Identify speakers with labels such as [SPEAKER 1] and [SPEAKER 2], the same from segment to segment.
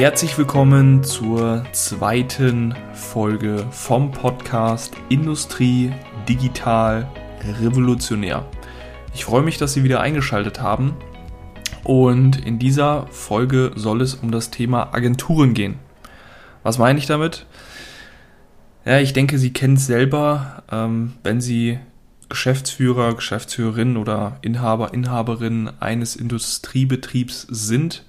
[SPEAKER 1] Herzlich willkommen zur zweiten Folge vom Podcast Industrie Digital Revolutionär. Ich freue mich, dass Sie wieder eingeschaltet haben und in dieser Folge soll es um das Thema Agenturen gehen. Was meine ich damit? Ja, ich denke, Sie kennen es selber, ähm, wenn Sie Geschäftsführer, Geschäftsführerin oder Inhaber, Inhaberin eines Industriebetriebs sind,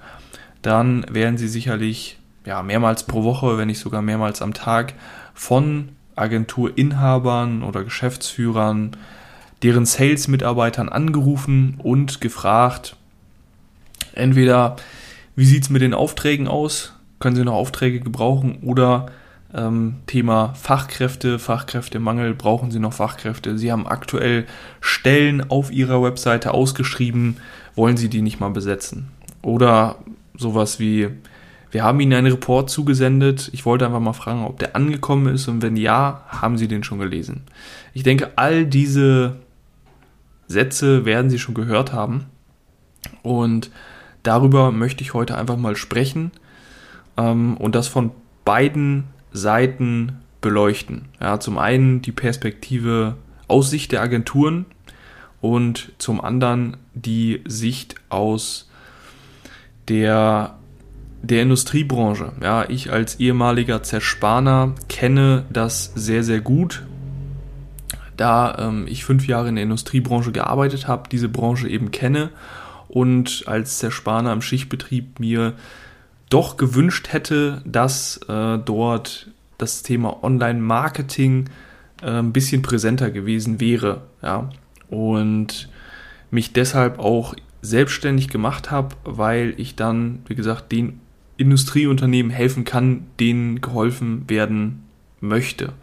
[SPEAKER 1] dann werden Sie sicherlich ja, mehrmals pro Woche, wenn nicht sogar mehrmals am Tag von Agenturinhabern oder Geschäftsführern, deren Sales-Mitarbeitern angerufen und gefragt, entweder wie sieht es mit den Aufträgen aus, können Sie noch Aufträge gebrauchen oder ähm, Thema Fachkräfte, Fachkräftemangel, brauchen Sie noch Fachkräfte? Sie haben aktuell Stellen auf Ihrer Webseite ausgeschrieben, wollen Sie die nicht mal besetzen? Oder sowas wie, wir haben Ihnen einen Report zugesendet, ich wollte einfach mal fragen, ob der angekommen ist und wenn ja, haben Sie den schon gelesen? Ich denke, all diese Sätze werden Sie schon gehört haben und darüber möchte ich heute einfach mal sprechen ähm, und das von beiden Seiten beleuchten. Ja, zum einen die Perspektive aus Sicht der Agenturen und zum anderen die Sicht aus der, der Industriebranche. Ja, ich als ehemaliger Zerspaner kenne das sehr, sehr gut, da ähm, ich fünf Jahre in der Industriebranche gearbeitet habe, diese Branche eben kenne und als Zerspaner im Schichtbetrieb mir doch gewünscht hätte, dass äh, dort das Thema Online-Marketing äh, ein bisschen präsenter gewesen wäre. Ja? Und mich deshalb auch selbstständig gemacht habe, weil ich dann, wie gesagt, den Industrieunternehmen helfen kann, denen geholfen werden möchte.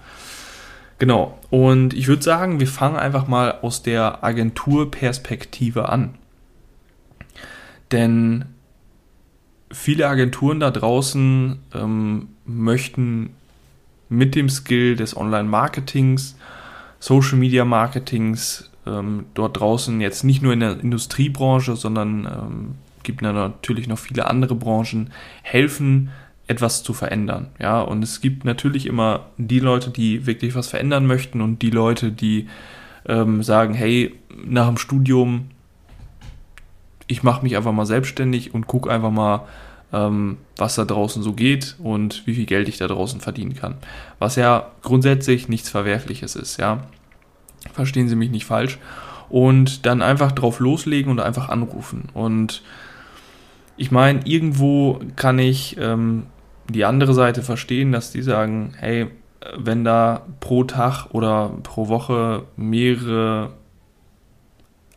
[SPEAKER 1] Genau. Und ich würde sagen, wir fangen einfach mal aus der Agenturperspektive an. Denn viele Agenturen da draußen ähm, möchten mit dem Skill des Online-Marketings, Social-Media-Marketings ähm, dort draußen jetzt nicht nur in der Industriebranche, sondern ähm, gibt natürlich noch viele andere Branchen, helfen, etwas zu verändern. Ja, und es gibt natürlich immer die Leute, die wirklich was verändern möchten und die Leute, die ähm, sagen, hey, nach dem Studium ich mache mich einfach mal selbstständig und gucke einfach mal, ähm, was da draußen so geht und wie viel Geld ich da draußen verdienen kann. Was ja grundsätzlich nichts Verwerfliches ist, ja. Verstehen Sie mich nicht falsch. Und dann einfach drauf loslegen und einfach anrufen. Und ich meine, irgendwo kann ich ähm, die andere Seite verstehen, dass die sagen, hey, wenn da pro Tag oder pro Woche mehrere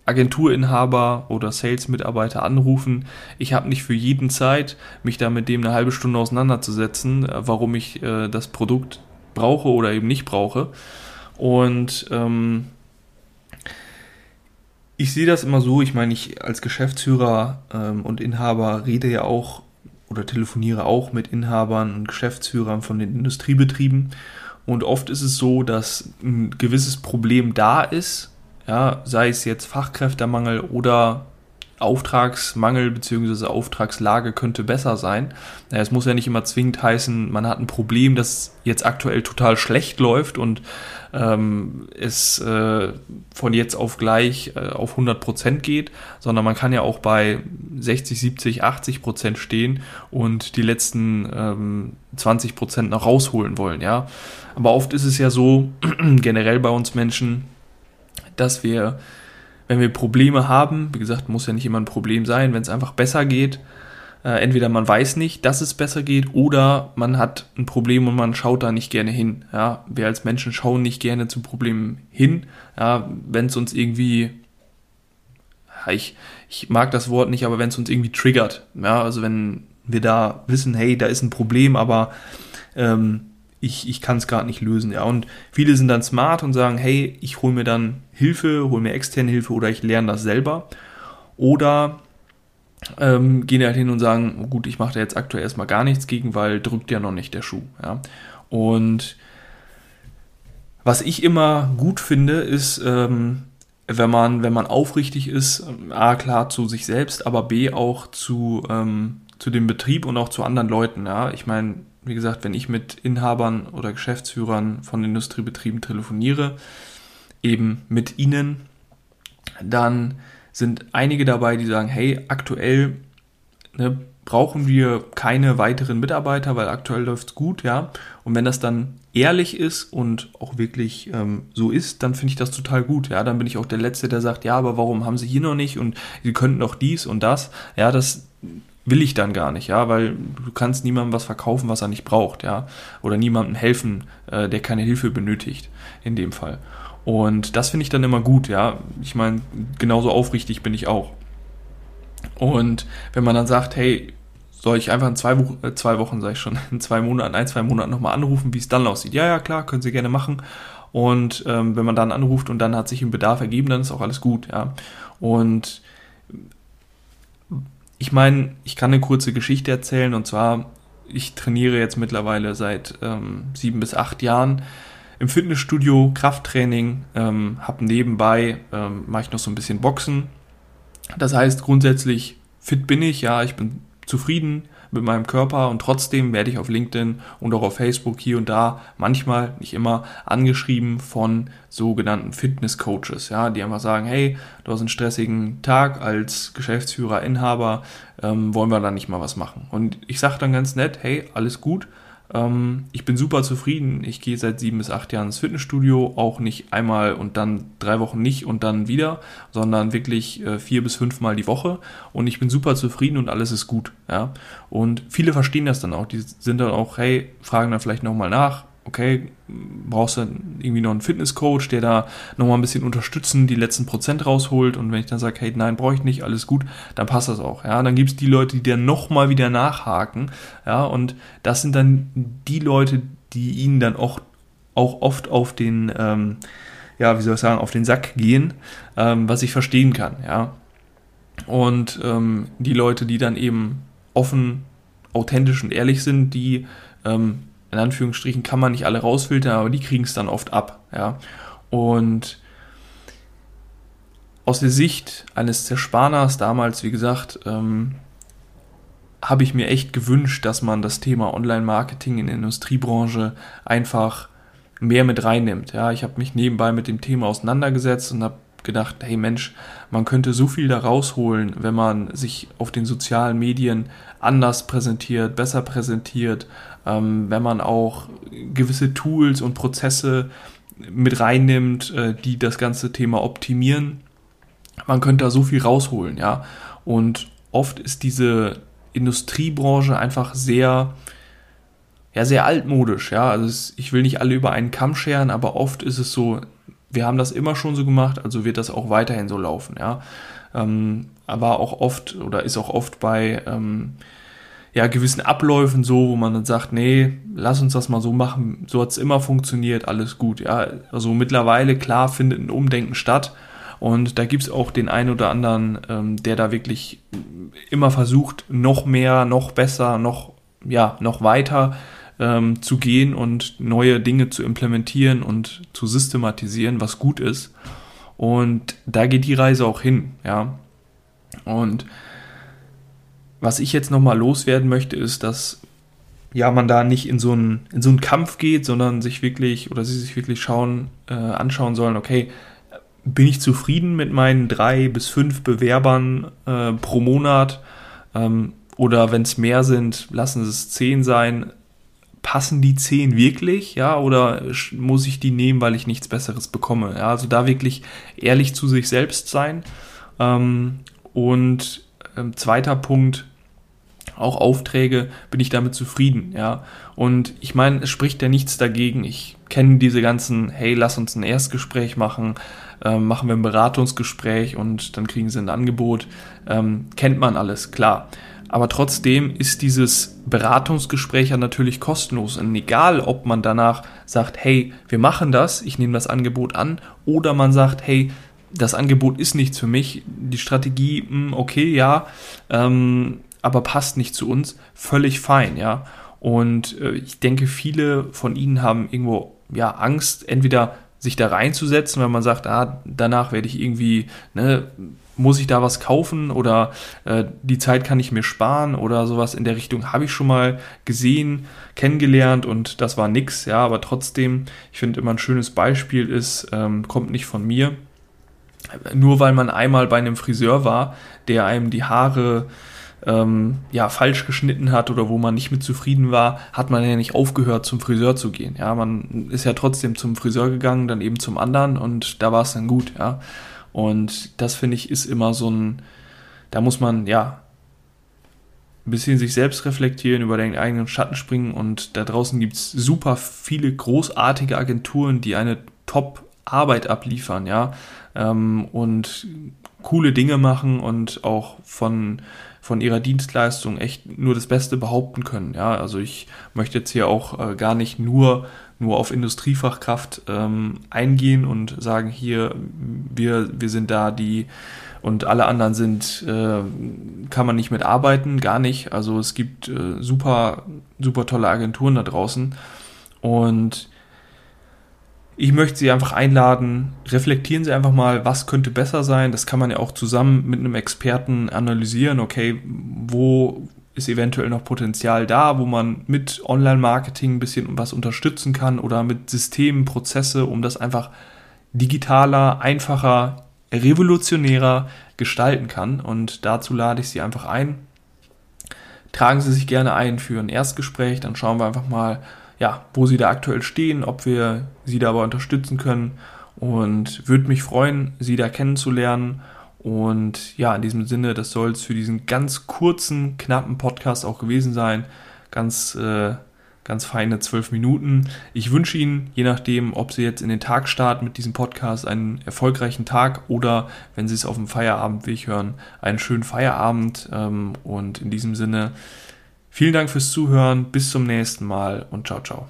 [SPEAKER 1] Agenturinhaber oder Sales-Mitarbeiter anrufen. Ich habe nicht für jeden Zeit, mich da mit dem eine halbe Stunde auseinanderzusetzen, äh, warum ich äh, das Produkt brauche oder eben nicht brauche. Und ähm, ich sehe das immer so, ich meine, ich als Geschäftsführer ähm, und Inhaber rede ja auch oder telefoniere auch mit Inhabern und Geschäftsführern von den Industriebetrieben. Und oft ist es so, dass ein gewisses Problem da ist, ja, sei es jetzt Fachkräftemangel oder Auftragsmangel bzw. Auftragslage könnte besser sein. Es muss ja nicht immer zwingend heißen, man hat ein Problem, das jetzt aktuell total schlecht läuft und ähm, es äh, von jetzt auf gleich äh, auf 100 Prozent geht, sondern man kann ja auch bei 60, 70, 80 Prozent stehen und die letzten ähm, 20 Prozent noch rausholen wollen. Ja, aber oft ist es ja so generell bei uns Menschen dass wir, wenn wir Probleme haben, wie gesagt, muss ja nicht immer ein Problem sein, wenn es einfach besser geht, äh, entweder man weiß nicht, dass es besser geht, oder man hat ein Problem und man schaut da nicht gerne hin. Ja, wir als Menschen schauen nicht gerne zu Problemen hin, ja, wenn es uns irgendwie ich, ich mag das Wort nicht, aber wenn es uns irgendwie triggert, ja, also wenn wir da wissen, hey, da ist ein Problem, aber ähm, ich, ich kann es gerade nicht lösen. Ja. Und viele sind dann smart und sagen, hey, ich hole mir dann Hilfe, hole mir externe Hilfe oder ich lerne das selber. Oder ähm, gehen halt hin und sagen, oh gut, ich mache da jetzt aktuell erstmal gar nichts gegen, weil drückt ja noch nicht der Schuh. Ja. Und was ich immer gut finde, ist, ähm, wenn man, wenn man aufrichtig ist, A, klar zu sich selbst, aber B, auch zu, ähm, zu dem Betrieb und auch zu anderen Leuten. Ja, ich meine, wie gesagt, wenn ich mit Inhabern oder Geschäftsführern von Industriebetrieben telefoniere, eben mit ihnen, dann sind einige dabei, die sagen, hey, aktuell ne, brauchen wir keine weiteren Mitarbeiter, weil aktuell läuft es gut, ja. Und wenn das dann ehrlich ist und auch wirklich ähm, so ist, dann finde ich das total gut, ja. Dann bin ich auch der Letzte, der sagt, ja, aber warum haben sie hier noch nicht und sie könnten doch dies und das. Ja, das will ich dann gar nicht, ja, weil du kannst niemandem was verkaufen, was er nicht braucht, ja. Oder niemandem helfen, äh, der keine Hilfe benötigt, in dem Fall. Und das finde ich dann immer gut, ja. Ich meine, genauso aufrichtig bin ich auch. Und wenn man dann sagt, hey, soll ich einfach in zwei, Wo äh, zwei Wochen, sage ich schon, in zwei Monaten, ein, zwei Monaten nochmal anrufen, wie es dann aussieht. Ja, ja, klar, können Sie gerne machen. Und ähm, wenn man dann anruft und dann hat sich ein Bedarf ergeben, dann ist auch alles gut, ja. Und ich meine, ich kann eine kurze Geschichte erzählen und zwar, ich trainiere jetzt mittlerweile seit ähm, sieben bis acht Jahren im Fitnessstudio, Krafttraining, ähm, habe nebenbei, ähm, mache ich noch so ein bisschen Boxen. Das heißt, grundsätzlich fit bin ich, ja, ich bin zufrieden mit meinem Körper und trotzdem werde ich auf LinkedIn und auch auf Facebook hier und da manchmal, nicht immer, angeschrieben von sogenannten Fitness-Coaches, ja, die einfach sagen, hey, du hast einen stressigen Tag als Geschäftsführer, Inhaber, ähm, wollen wir da nicht mal was machen? Und ich sage dann ganz nett, hey, alles gut, ähm, ich bin super zufrieden. Ich gehe seit sieben bis acht Jahren ins Fitnessstudio, auch nicht einmal und dann drei Wochen nicht und dann wieder, sondern wirklich äh, vier bis fünfmal die Woche. Und ich bin super zufrieden und alles ist gut. Ja? Und viele verstehen das dann auch. Die sind dann auch, hey, fragen dann vielleicht nochmal nach, okay, brauchst du irgendwie noch einen Fitnesscoach, der da nochmal ein bisschen unterstützen, die letzten Prozent rausholt. Und wenn ich dann sage, hey, nein, brauche ich nicht, alles gut, dann passt das auch, ja, dann gibt es die Leute, die dann nochmal wieder nachhaken, ja, und das sind dann die Leute, die ihnen dann auch, auch oft auf den, ähm, ja, wie soll ich sagen, auf den Sack gehen, ähm, was ich verstehen kann, ja, und ähm, die Leute, die dann eben offen, authentisch und ehrlich sind, die ähm, in Anführungsstrichen kann man nicht alle rausfiltern, aber die kriegen es dann oft ab. Ja? Und aus der Sicht eines Zerspaners damals, wie gesagt, ähm, habe ich mir echt gewünscht, dass man das Thema Online-Marketing in der Industriebranche einfach mehr mit reinnimmt. Ja, ich habe mich nebenbei mit dem Thema auseinandergesetzt und habe gedacht, hey Mensch, man könnte so viel da rausholen, wenn man sich auf den sozialen Medien anders präsentiert, besser präsentiert, ähm, wenn man auch gewisse Tools und Prozesse mit reinnimmt, äh, die das ganze Thema optimieren. Man könnte da so viel rausholen, ja. Und oft ist diese Industriebranche einfach sehr, ja, sehr altmodisch, ja. Also es, ich will nicht alle über einen Kamm scheren, aber oft ist es so, wir haben das immer schon so gemacht, also wird das auch weiterhin so laufen, ja. Ähm, aber auch oft oder ist auch oft bei ähm, ja, gewissen Abläufen so, wo man dann sagt, nee, lass uns das mal so machen, so hat es immer funktioniert, alles gut. Ja, also mittlerweile, klar, findet ein Umdenken statt. Und da gibt es auch den einen oder anderen, ähm, der da wirklich immer versucht, noch mehr, noch besser, noch, ja, noch weiter ähm, zu gehen und neue Dinge zu implementieren und zu systematisieren, was gut ist. Und da geht die Reise auch hin, ja. Und was ich jetzt nochmal loswerden möchte, ist, dass ja, man da nicht in so einen, in so einen Kampf geht, sondern sich wirklich oder sie sich wirklich schauen, äh, anschauen sollen, okay, bin ich zufrieden mit meinen drei bis fünf Bewerbern äh, pro Monat? Ähm, oder wenn es mehr sind, lassen es zehn sein. Passen die zehn wirklich, ja, oder muss ich die nehmen, weil ich nichts Besseres bekomme? Ja, also da wirklich ehrlich zu sich selbst sein. Ähm, und ähm, zweiter Punkt, auch Aufträge, bin ich damit zufrieden, ja. Und ich meine, es spricht ja nichts dagegen. Ich kenne diese ganzen, hey, lass uns ein Erstgespräch machen, äh, machen wir ein Beratungsgespräch und dann kriegen sie ein Angebot. Ähm, kennt man alles, klar. Aber trotzdem ist dieses Beratungsgespräch ja natürlich kostenlos. Und egal, ob man danach sagt, hey, wir machen das, ich nehme das Angebot an, oder man sagt, hey, das Angebot ist nichts für mich, die Strategie, hm, okay, ja, ähm, aber passt nicht zu uns, völlig fein, ja. Und äh, ich denke, viele von ihnen haben irgendwo ja Angst, entweder sich da reinzusetzen, weil man sagt, ah, danach werde ich irgendwie ne, muss ich da was kaufen oder äh, die Zeit kann ich mir sparen oder sowas in der Richtung habe ich schon mal gesehen, kennengelernt und das war nix, ja, aber trotzdem, ich finde immer ein schönes Beispiel ist, ähm, kommt nicht von mir, nur weil man einmal bei einem Friseur war, der einem die Haare ähm, ja, falsch geschnitten hat oder wo man nicht mit zufrieden war, hat man ja nicht aufgehört, zum Friseur zu gehen. Ja, man ist ja trotzdem zum Friseur gegangen, dann eben zum anderen und da war es dann gut, ja. Und das finde ich ist immer so ein, da muss man, ja, ein bisschen sich selbst reflektieren, über den eigenen Schatten springen und da draußen gibt es super viele großartige Agenturen, die eine Top-Arbeit abliefern, ja, ähm, und coole Dinge machen und auch von von ihrer Dienstleistung echt nur das Beste behaupten können. Ja, also ich möchte jetzt hier auch äh, gar nicht nur nur auf Industriefachkraft ähm, eingehen und sagen hier wir wir sind da die und alle anderen sind äh, kann man nicht mitarbeiten, gar nicht. Also es gibt äh, super super tolle Agenturen da draußen und ich möchte Sie einfach einladen, reflektieren Sie einfach mal, was könnte besser sein. Das kann man ja auch zusammen mit einem Experten analysieren. Okay, wo ist eventuell noch Potenzial da, wo man mit Online-Marketing ein bisschen was unterstützen kann oder mit Systemen, Prozesse, um das einfach digitaler, einfacher, revolutionärer gestalten kann. Und dazu lade ich Sie einfach ein. Tragen Sie sich gerne ein für ein Erstgespräch, dann schauen wir einfach mal, ja, wo sie da aktuell stehen, ob wir sie dabei unterstützen können und würde mich freuen, sie da kennenzulernen. Und ja, in diesem Sinne, das soll es für diesen ganz kurzen, knappen Podcast auch gewesen sein. Ganz, äh, ganz feine zwölf Minuten. Ich wünsche Ihnen, je nachdem, ob Sie jetzt in den Tag starten mit diesem Podcast, einen erfolgreichen Tag oder wenn Sie es auf dem Feierabendweg hören, einen schönen Feierabend. Ähm, und in diesem Sinne, Vielen Dank fürs Zuhören, bis zum nächsten Mal und ciao, ciao.